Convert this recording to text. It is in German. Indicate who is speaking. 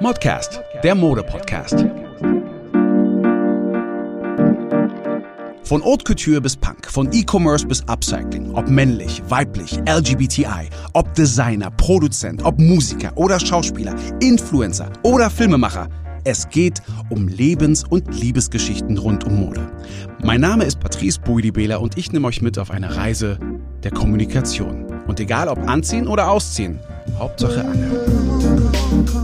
Speaker 1: Modcast, der Mode-Podcast. Von Haute Couture bis Punk, von E-Commerce bis Upcycling, ob männlich, weiblich, LGBTI, ob Designer, Produzent, ob Musiker oder Schauspieler, Influencer oder Filmemacher. Es geht um Lebens- und Liebesgeschichten rund um Mode. Mein Name ist Patrice Buidibela und ich nehme euch mit auf eine Reise der Kommunikation. Und egal ob anziehen oder ausziehen, Hauptsache anhören.